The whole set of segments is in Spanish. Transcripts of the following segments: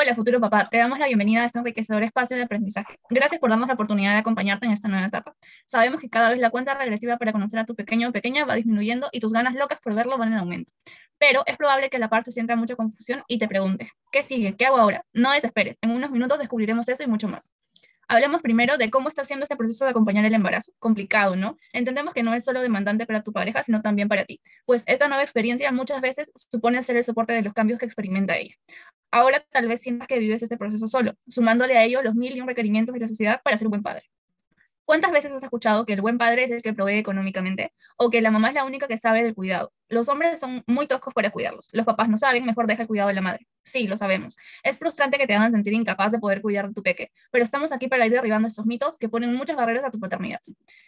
Hola, futuro papá. Te damos la bienvenida a este enriquecedor espacio de aprendizaje. Gracias por darnos la oportunidad de acompañarte en esta nueva etapa. Sabemos que cada vez la cuenta regresiva para conocer a tu pequeño o pequeña va disminuyendo y tus ganas locas por verlo van en aumento. Pero es probable que a la par se sienta mucha confusión y te preguntes, ¿qué sigue? ¿Qué hago ahora? No desesperes. En unos minutos descubriremos eso y mucho más. Hablemos primero de cómo está siendo este proceso de acompañar el embarazo. Complicado, ¿no? Entendemos que no es solo demandante para tu pareja, sino también para ti, pues esta nueva experiencia muchas veces supone ser el soporte de los cambios que experimenta ella. Ahora tal vez sientas que vives este proceso solo, sumándole a ello los mil y un requerimientos de la sociedad para ser un buen padre. ¿Cuántas veces has escuchado que el buen padre es el que provee económicamente o que la mamá es la única que sabe del cuidado? Los hombres son muy toscos para cuidarlos. Los papás no saben, mejor deja el cuidado de la madre. Sí, lo sabemos. Es frustrante que te hagan sentir incapaz de poder cuidar de tu peque, pero estamos aquí para ir derribando estos mitos que ponen muchas barreras a tu paternidad.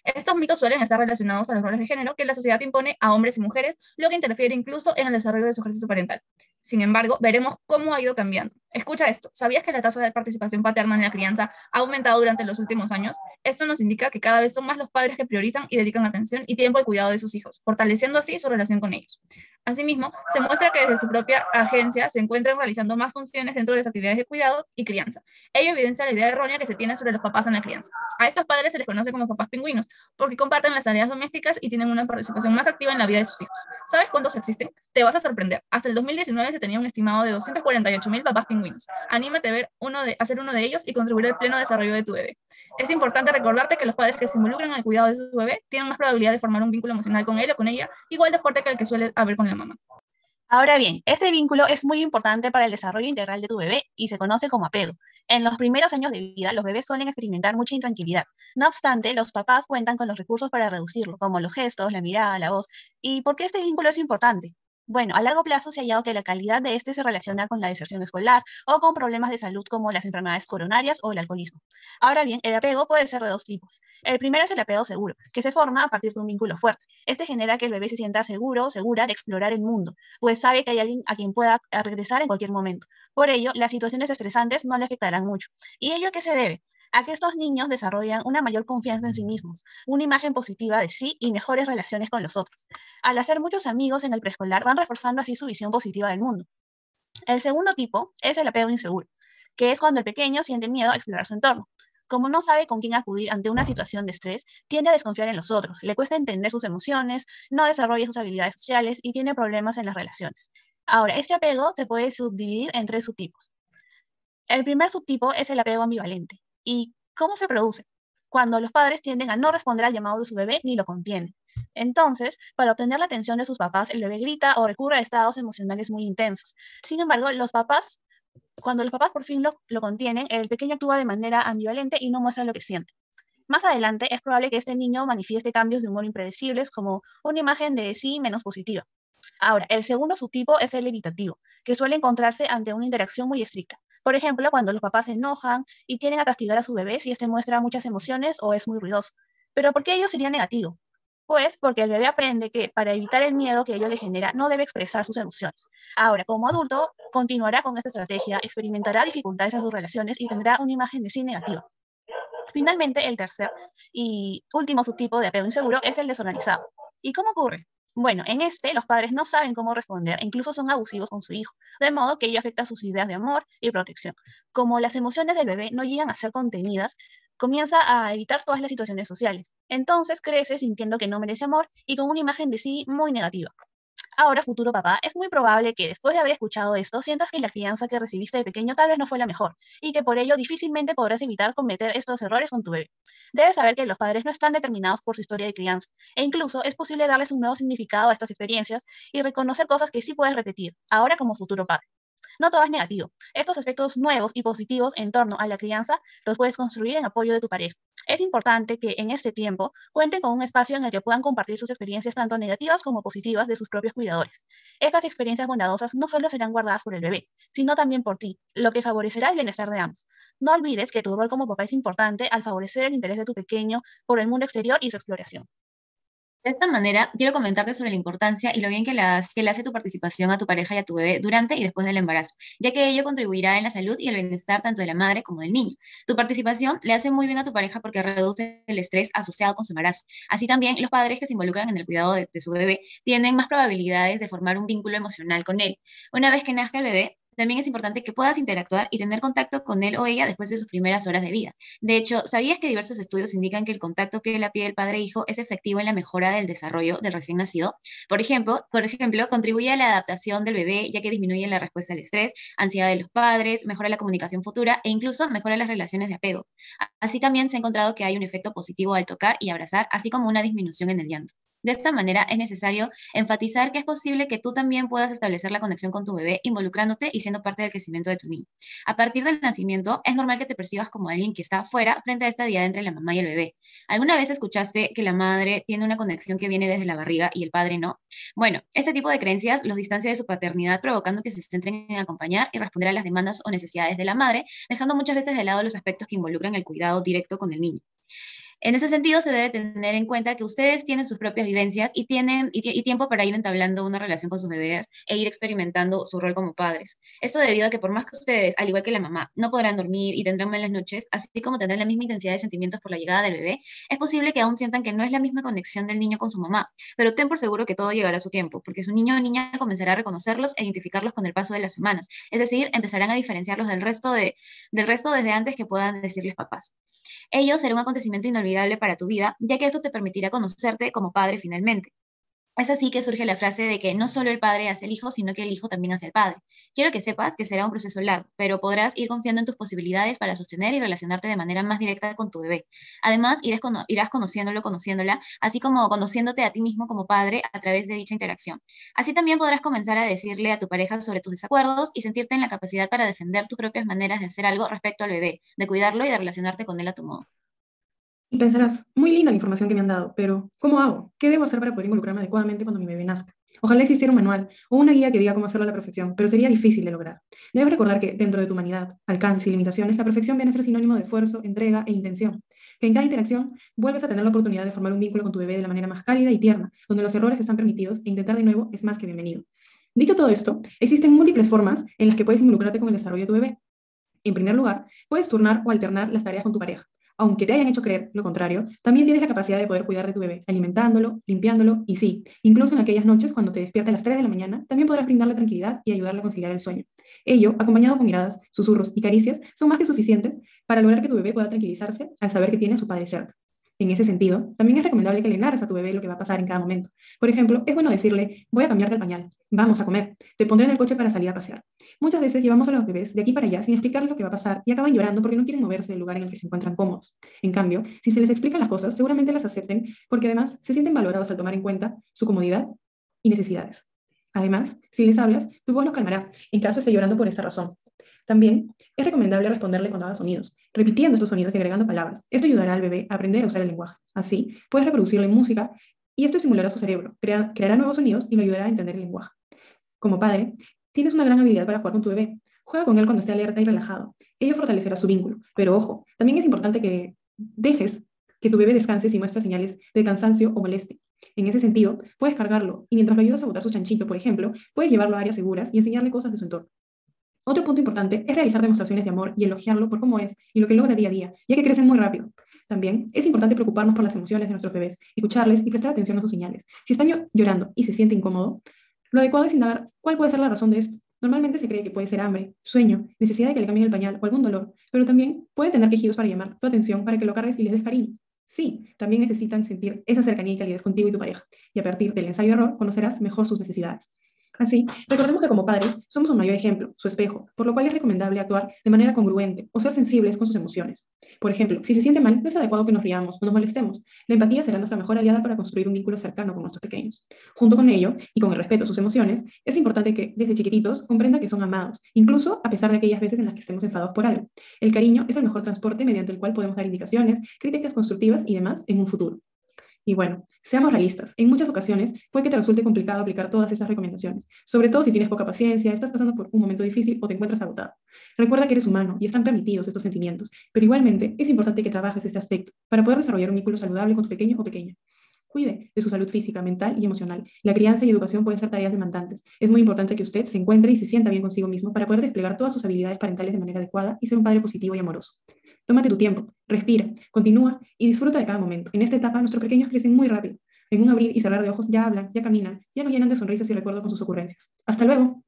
Estos mitos suelen estar relacionados a los roles de género que la sociedad impone a hombres y mujeres, lo que interfiere incluso en el desarrollo de su ejercicio parental. Sin embargo, veremos cómo ha ido cambiando. Escucha esto, ¿sabías que la tasa de participación paterna en la crianza ha aumentado durante los últimos años? Esto nos indica que cada vez son más los padres que priorizan y dedican atención y tiempo al cuidado de sus hijos, fortaleciendo así su relación con ellos. Asimismo, se muestra que desde su propia agencia se encuentran realizando más funciones dentro de las actividades de cuidado y crianza. Ello evidencia la idea errónea que se tiene sobre los papás en la crianza. A estos padres se les conoce como papás pingüinos, porque comparten las tareas domésticas y tienen una participación más activa en la vida de sus hijos. ¿Sabes cuántos existen? Te vas a sorprender. Hasta el 2019 se tenía un estimado de 248 mil papás pingüinos. Anímate a, ver uno de, a ser uno de ellos y contribuir al pleno desarrollo de tu bebé. Es importante recordarte que los padres que se involucran en el cuidado de su bebé tienen más probabilidad de formar un vínculo emocional con él o con ella, igual de fuerte que el que suele haber con la mamá. Ahora bien, este vínculo es muy importante para el desarrollo integral de tu bebé y se conoce como apego. En los primeros años de vida, los bebés suelen experimentar mucha intranquilidad. No obstante, los papás cuentan con los recursos para reducirlo, como los gestos, la mirada, la voz. ¿Y por qué este vínculo es importante? Bueno, a largo plazo se ha hallado que la calidad de este se relaciona con la deserción escolar o con problemas de salud como las enfermedades coronarias o el alcoholismo. Ahora bien, el apego puede ser de dos tipos. El primero es el apego seguro, que se forma a partir de un vínculo fuerte. Este genera que el bebé se sienta seguro o segura de explorar el mundo, pues sabe que hay alguien a quien pueda regresar en cualquier momento. Por ello, las situaciones estresantes no le afectarán mucho. ¿Y ello a qué se debe? A que estos niños desarrollan una mayor confianza en sí mismos, una imagen positiva de sí y mejores relaciones con los otros. Al hacer muchos amigos en el preescolar, van reforzando así su visión positiva del mundo. El segundo tipo es el apego inseguro, que es cuando el pequeño siente miedo a explorar su entorno. Como no sabe con quién acudir ante una situación de estrés, tiende a desconfiar en los otros, le cuesta entender sus emociones, no desarrolla sus habilidades sociales y tiene problemas en las relaciones. Ahora, este apego se puede subdividir en tres subtipos. El primer subtipo es el apego ambivalente, ¿Y cómo se produce? Cuando los padres tienden a no responder al llamado de su bebé ni lo contienen. Entonces, para obtener la atención de sus papás, el bebé grita o recurre a estados emocionales muy intensos. Sin embargo, los papás, cuando los papás por fin lo, lo contienen, el pequeño actúa de manera ambivalente y no muestra lo que siente. Más adelante, es probable que este niño manifieste cambios de humor impredecibles como una imagen de sí menos positiva. Ahora, el segundo subtipo es el evitativo, que suele encontrarse ante una interacción muy estricta. Por ejemplo, cuando los papás se enojan y tienen a castigar a su bebé si éste muestra muchas emociones o es muy ruidoso. Pero ¿por qué ello sería negativo? Pues porque el bebé aprende que para evitar el miedo que ello le genera, no debe expresar sus emociones. Ahora, como adulto, continuará con esta estrategia, experimentará dificultades en sus relaciones y tendrá una imagen de sí negativa. Finalmente, el tercer y último subtipo de apego inseguro es el desorganizado. ¿Y cómo ocurre? Bueno, en este los padres no saben cómo responder e incluso son abusivos con su hijo, de modo que ello afecta sus ideas de amor y protección. Como las emociones del bebé no llegan a ser contenidas, comienza a evitar todas las situaciones sociales. Entonces crece sintiendo que no merece amor y con una imagen de sí muy negativa. Ahora, futuro papá, es muy probable que después de haber escuchado esto, sientas que la crianza que recibiste de pequeño tal vez no fue la mejor y que por ello difícilmente podrás evitar cometer estos errores con tu bebé. Debes saber que los padres no están determinados por su historia de crianza e incluso es posible darles un nuevo significado a estas experiencias y reconocer cosas que sí puedes repetir, ahora como futuro padre. No todo es negativo. Estos aspectos nuevos y positivos en torno a la crianza los puedes construir en apoyo de tu pareja. Es importante que en este tiempo cuenten con un espacio en el que puedan compartir sus experiencias tanto negativas como positivas de sus propios cuidadores. Estas experiencias bondadosas no solo serán guardadas por el bebé, sino también por ti, lo que favorecerá el bienestar de ambos. No olvides que tu rol como papá es importante al favorecer el interés de tu pequeño por el mundo exterior y su exploración. De esta manera, quiero comentarte sobre la importancia y lo bien que le, hace tu participación a tu pareja y a tu bebé durante y después del embarazo, ya que ello contribuirá en la salud y el bienestar tanto de la madre como del niño. Tu participación le hace muy bien a tu pareja porque reduce el estrés asociado con su embarazo. Así también, los padres que se involucran en el cuidado de, de su bebé tienen más probabilidades de formar un vínculo emocional con él. Una vez que nazca el bebé, También es importante que puedas interactuar y tener contacto con él o ella después de sus primeras horas de vida. De hecho, ¿sabías que diversos estudios indican que el contacto piel a piel padre-hijo es efectivo en la mejora del desarrollo del recién nacido? Por ejemplo, por ejemplo, contribuye a la adaptación del bebé ya que disminuye la respuesta al estrés, ansiedad de los padres, mejora la comunicación futura e incluso mejora las relaciones de apego. Así también se ha encontrado que hay un efecto positivo al tocar y abrazar, así como una disminución en el llanto. De esta manera, es necesario enfatizar que es posible que tú también puedas establecer la conexión con tu bebé involucrándote y siendo parte del crecimiento de tu niño. A partir del nacimiento, es normal que te percibas como alguien que está fuera frente a esta diada entre la mamá y el bebé. ¿Alguna vez escuchaste que la madre tiene una conexión que viene desde la barriga y el padre no? Bueno, este tipo de creencias los distancia de su paternidad, provocando que se centren en acompañar y responder a las demandas o necesidades de la madre, dejando muchas veces de lado los aspectos que involucran el cuidado directo con el niño. En ese sentido, se debe tener en cuenta que ustedes tienen sus propias vivencias y tienen y, tiempo para ir entablando una relación con sus bebés e ir experimentando su rol como padres. Esto debido a que por más que ustedes, al igual que la mamá, no podrán dormir y tendrán malas noches, así como tendrán la misma intensidad de sentimientos por la llegada del bebé, es posible que aún sientan que no es la misma conexión del niño con su mamá, pero ten por seguro que todo llegará a su tiempo, porque su niño o niña comenzará a reconocerlos e identificarlos con el paso de las semanas, es decir, empezarán a diferenciarlos del resto, de, del resto desde antes que puedan decirles papás. Ello será un acontecimiento inolvidable para tu vida, ya que eso te permitirá conocerte como padre finalmente. Es así que surge la frase de que no solo el padre hace el hijo, sino que el hijo también hace el padre. Quiero que sepas que será un proceso largo, pero podrás ir confiando en tus posibilidades para sostener y relacionarte de manera más directa con tu bebé. Además, irás, irás conociéndolo, conociéndola, así como conociéndote a ti mismo como padre a través de dicha interacción. Así también podrás comenzar a decirle a tu pareja sobre tus desacuerdos y sentirte en la capacidad para defender tus propias maneras de hacer algo respecto al bebé, de cuidarlo y de relacionarte con él a tu modo. Y pensarás, muy linda la información que me han dado, pero ¿cómo hago? ¿Qué debo hacer para poder involucrarme adecuadamente cuando mi bebé nazca? Ojalá existiera un manual o una guía que diga cómo hacerlo a la perfección, pero sería difícil de lograr. Debes recordar que dentro de tu humanidad, alcances y limitaciones, la perfección viene a ser sinónimo de esfuerzo, entrega e intención. Que en cada interacción vuelves a tener la oportunidad de formar un vínculo con tu bebé de la manera más cálida y tierna, donde los errores están permitidos e intentar de nuevo es más que bienvenido. Dicho todo esto, existen múltiples formas en las que puedes involucrarte con el desarrollo de tu bebé. En primer lugar, puedes turnar o alternar las tareas con tu pareja aunque te hayan hecho creer lo contrario, también tienes la capacidad de poder cuidar de tu bebé, alimentándolo, limpiándolo y sí, incluso en aquellas noches cuando te despiertas a las 3 de la mañana, también podrás brindarle tranquilidad y ayudarle a conciliar el sueño. Ello, acompañado con miradas, susurros y caricias, son más que suficientes para lograr que tu bebé pueda tranquilizarse al saber que tiene a su padre cerca. En ese sentido, también es recomendable que le narres a tu bebé lo que va a pasar en cada momento. Por ejemplo, es bueno decirle, voy a cambiarte el pañal, vamos a comer, te pondré en el coche para salir a pasear. Muchas veces llevamos a los bebés de aquí para allá sin explicarles lo que va a pasar y acaban llorando porque no quieren moverse del lugar en el que se encuentran cómodos. En cambio, si se les explican las cosas, seguramente las acepten porque además se sienten valorados al tomar en cuenta su comodidad y necesidades. Además, si les hablas, tu voz los calmará en caso esté llorando por esta razón. También es recomendable responderle cuando haga sonidos, repitiendo estos sonidos y agregando palabras. Esto ayudará al bebé a aprender a usar el lenguaje. Así, puedes reproducirle música y esto estimulará su cerebro, creará nuevos sonidos y lo ayudará a entender el lenguaje. Como padre, tienes una gran habilidad para jugar con tu bebé. Juega con él cuando esté alerta y relajado. Ello fortalecerá su vínculo. Pero ojo, también es importante que dejes que tu bebé descanse si muestra señales de cansancio o molestia. En ese sentido, puedes cargarlo y mientras lo ayudas a botar su chanchito, por ejemplo, puedes llevarlo a áreas seguras y enseñarle cosas de su entorno. Otro punto importante es realizar demostraciones de amor y elogiarlo por cómo es y lo que logra día a día, ya que crecen muy rápido. También es importante preocuparnos por las emociones de nuestros bebés, escucharles y prestar atención a sus señales. Si están llorando y se siente incómodo, lo adecuado es indagar cuál puede ser la razón de esto. Normalmente se cree que puede ser hambre, sueño, necesidad de que le cambien el pañal o algún dolor, pero también puede tener quejidos para llamar tu atención para que lo cargues y les des cariño. Sí, también necesitan sentir esa cercanía y calidez contigo y tu pareja, y a partir del ensayo-error conocerás mejor sus necesidades. Así, recordemos que como padres somos un mayor ejemplo, su espejo, por lo cual es recomendable actuar de manera congruente o ser sensibles con sus emociones. Por ejemplo, si se siente mal, no es adecuado que nos riamos o nos molestemos. La empatía será nuestra mejor aliada para construir un vínculo cercano con nuestros pequeños. Junto con ello, y con el respeto a sus emociones, es importante que desde chiquititos comprendan que son amados, incluso a pesar de aquellas veces en las que estemos enfadados por algo. El cariño es el mejor transporte mediante el cual podemos dar indicaciones, críticas constructivas y demás en un futuro. Y bueno, seamos realistas. En muchas ocasiones puede que te resulte complicado aplicar todas estas recomendaciones, sobre todo si tienes poca paciencia, estás pasando por un momento difícil o te encuentras agotado. Recuerda que eres humano y están permitidos estos sentimientos, pero igualmente es importante que trabajes este aspecto para poder desarrollar un vínculo saludable con tu pequeño o pequeña. Cuide de su salud física, mental y emocional. La crianza y educación pueden ser tareas demandantes. Es muy importante que usted se encuentre y se sienta bien consigo mismo para poder desplegar todas sus habilidades parentales de manera adecuada y ser un padre positivo y amoroso. Tómate tu tiempo, respira, continúa y disfruta de cada momento. En esta etapa, nuestros pequeños crecen muy rápido. En un abrir y cerrar de ojos ya hablan, ya caminan, ya nos llenan de sonrisas y recuerdos con sus ocurrencias. Hasta luego.